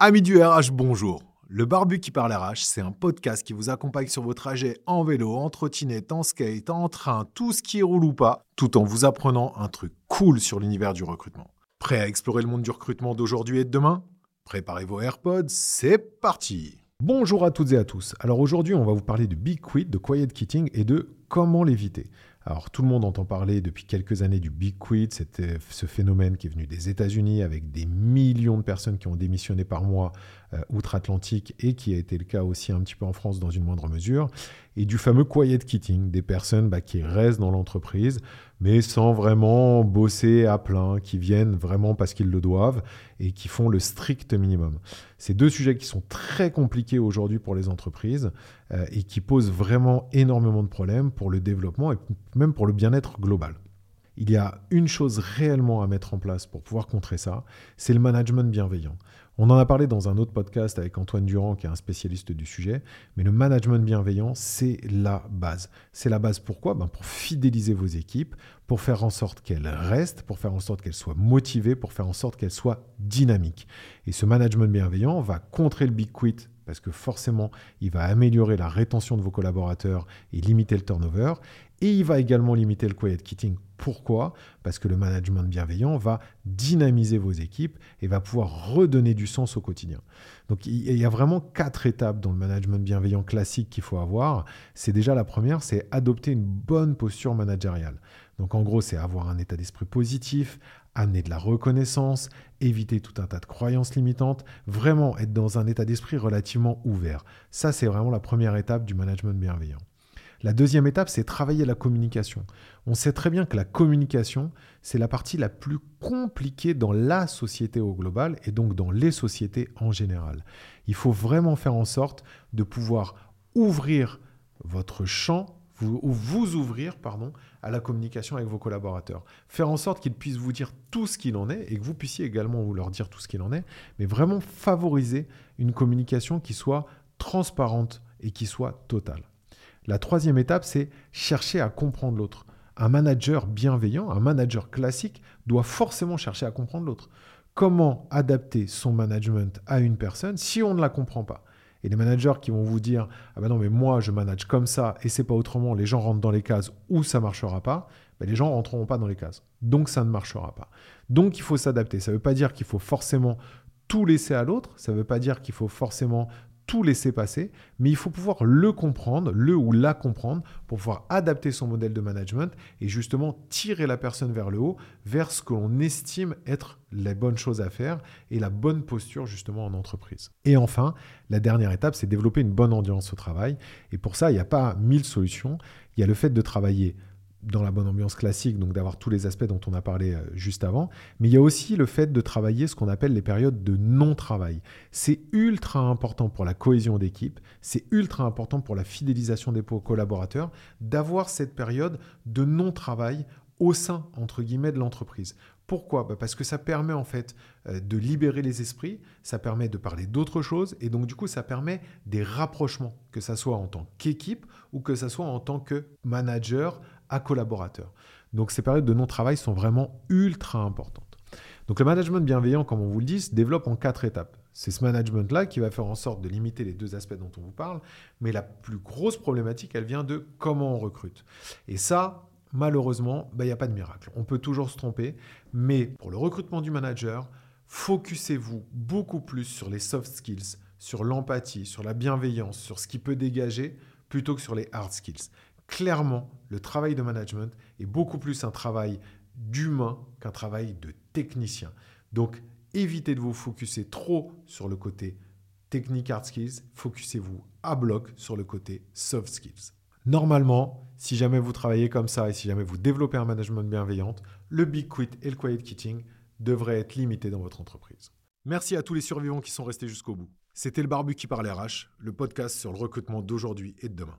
Amis du RH, bonjour. Le Barbu qui parle RH, c'est un podcast qui vous accompagne sur vos trajets en vélo, en trottinette, en skate, en train, tout ce qui roule ou pas, tout en vous apprenant un truc cool sur l'univers du recrutement. Prêt à explorer le monde du recrutement d'aujourd'hui et de demain? Préparez vos AirPods, c'est parti Bonjour à toutes et à tous. Alors aujourd'hui, on va vous parler de Big Quit, de Quiet Quitting et de comment l'éviter. Alors tout le monde entend parler depuis quelques années du Big Quit, ce phénomène qui est venu des États-Unis avec des millions de personnes qui ont démissionné par mois euh, outre-Atlantique et qui a été le cas aussi un petit peu en France dans une moindre mesure, et du fameux quiet quitting, des personnes bah, qui restent dans l'entreprise mais sans vraiment bosser à plein, qui viennent vraiment parce qu'ils le doivent et qui font le strict minimum. C'est deux sujets qui sont très compliqués aujourd'hui pour les entreprises euh, et qui posent vraiment énormément de problèmes pour le développement et même pour le bien-être global. Il y a une chose réellement à mettre en place pour pouvoir contrer ça, c'est le management bienveillant. On en a parlé dans un autre podcast avec Antoine Durand, qui est un spécialiste du sujet, mais le management bienveillant, c'est la base. C'est la base pourquoi? Ben Pour fidéliser vos équipes, pour faire en sorte qu'elles restent, pour faire en sorte qu'elles soient motivées, pour faire en sorte qu'elles soient dynamiques. Et ce management bienveillant va contrer le big quit parce que forcément, il va améliorer la rétention de vos collaborateurs et limiter le turnover. Et il va également limiter le quiet quitting. Pourquoi? Parce que le management bienveillant va dynamiser vos équipes et va pouvoir redonner du sens au quotidien. Donc il y a vraiment quatre étapes dans le management bienveillant classique qu'il faut avoir. C'est déjà la première, c'est adopter une bonne posture managériale. Donc en gros, c'est avoir un état d'esprit positif, amener de la reconnaissance, éviter tout un tas de croyances limitantes, vraiment être dans un état d'esprit relativement ouvert. Ça, c'est vraiment la première étape du management bienveillant. La deuxième étape, c'est travailler la communication. On sait très bien que la communication, c'est la partie la plus compliquée dans la société au global et donc dans les sociétés en général. Il faut vraiment faire en sorte de pouvoir ouvrir votre champ vous, vous ouvrir pardon, à la communication avec vos collaborateurs. Faire en sorte qu'ils puissent vous dire tout ce qu'il en est et que vous puissiez également vous leur dire tout ce qu'il en est, mais vraiment favoriser une communication qui soit transparente et qui soit totale. La troisième étape, c'est chercher à comprendre l'autre. Un manager bienveillant, un manager classique, doit forcément chercher à comprendre l'autre. Comment adapter son management à une personne si on ne la comprend pas? Et les managers qui vont vous dire Ah ben non, mais moi, je manage comme ça et c'est pas autrement, les gens rentrent dans les cases où ça marchera pas, ben les gens rentreront pas dans les cases. Donc ça ne marchera pas. Donc il faut s'adapter. Ça ne veut pas dire qu'il faut forcément tout laisser à l'autre, ça ne veut pas dire qu'il faut forcément tout laisser passer, mais il faut pouvoir le comprendre, le ou la comprendre, pour pouvoir adapter son modèle de management et justement tirer la personne vers le haut, vers ce que l'on estime être les bonnes choses à faire et la bonne posture justement en entreprise. Et enfin, la dernière étape, c'est développer une bonne ambiance au travail. Et pour ça, il n'y a pas mille solutions. Il y a le fait de travailler dans la bonne ambiance classique, donc d'avoir tous les aspects dont on a parlé euh, juste avant, mais il y a aussi le fait de travailler ce qu'on appelle les périodes de non-travail. C'est ultra important pour la cohésion d'équipe, c'est ultra important pour la fidélisation des collaborateurs d'avoir cette période de non-travail au sein, entre guillemets, de l'entreprise. Pourquoi? Bah, Parce que ça permet en fait euh, de libérer les esprits, ça permet de parler d'autres choses, et donc du coup ça permet des rapprochements, que ce soit en tant qu'équipe ou que ce soit en tant que manager à collaborateurs. Donc ces périodes de non-travail sont vraiment ultra importantes. Donc le management bienveillant, comme on vous le dit, se développe en quatre étapes. C'est ce management-là qui va faire en sorte de limiter les deux aspects dont on vous parle, mais la plus grosse problématique, elle vient de comment on recrute. Et ça, malheureusement, bah, il n'y a pas de miracle. On peut toujours se tromper, mais pour le recrutement du manager, focussez-vous beaucoup plus sur les soft skills, sur l'empathie, sur la bienveillance, sur ce qui peut dégager, plutôt que sur les hard skills clairement, le travail de management est beaucoup plus un travail d'humain qu'un travail de technicien. Donc, évitez de vous focuser trop sur le côté technique hard skills, focussez-vous à bloc sur le côté soft skills. Normalement, si jamais vous travaillez comme ça et si jamais vous développez un management bienveillant, le big quit et le quiet quitting devraient être limités dans votre entreprise. Merci à tous les survivants qui sont restés jusqu'au bout. C'était le Barbu qui parle RH, le podcast sur le recrutement d'aujourd'hui et de demain.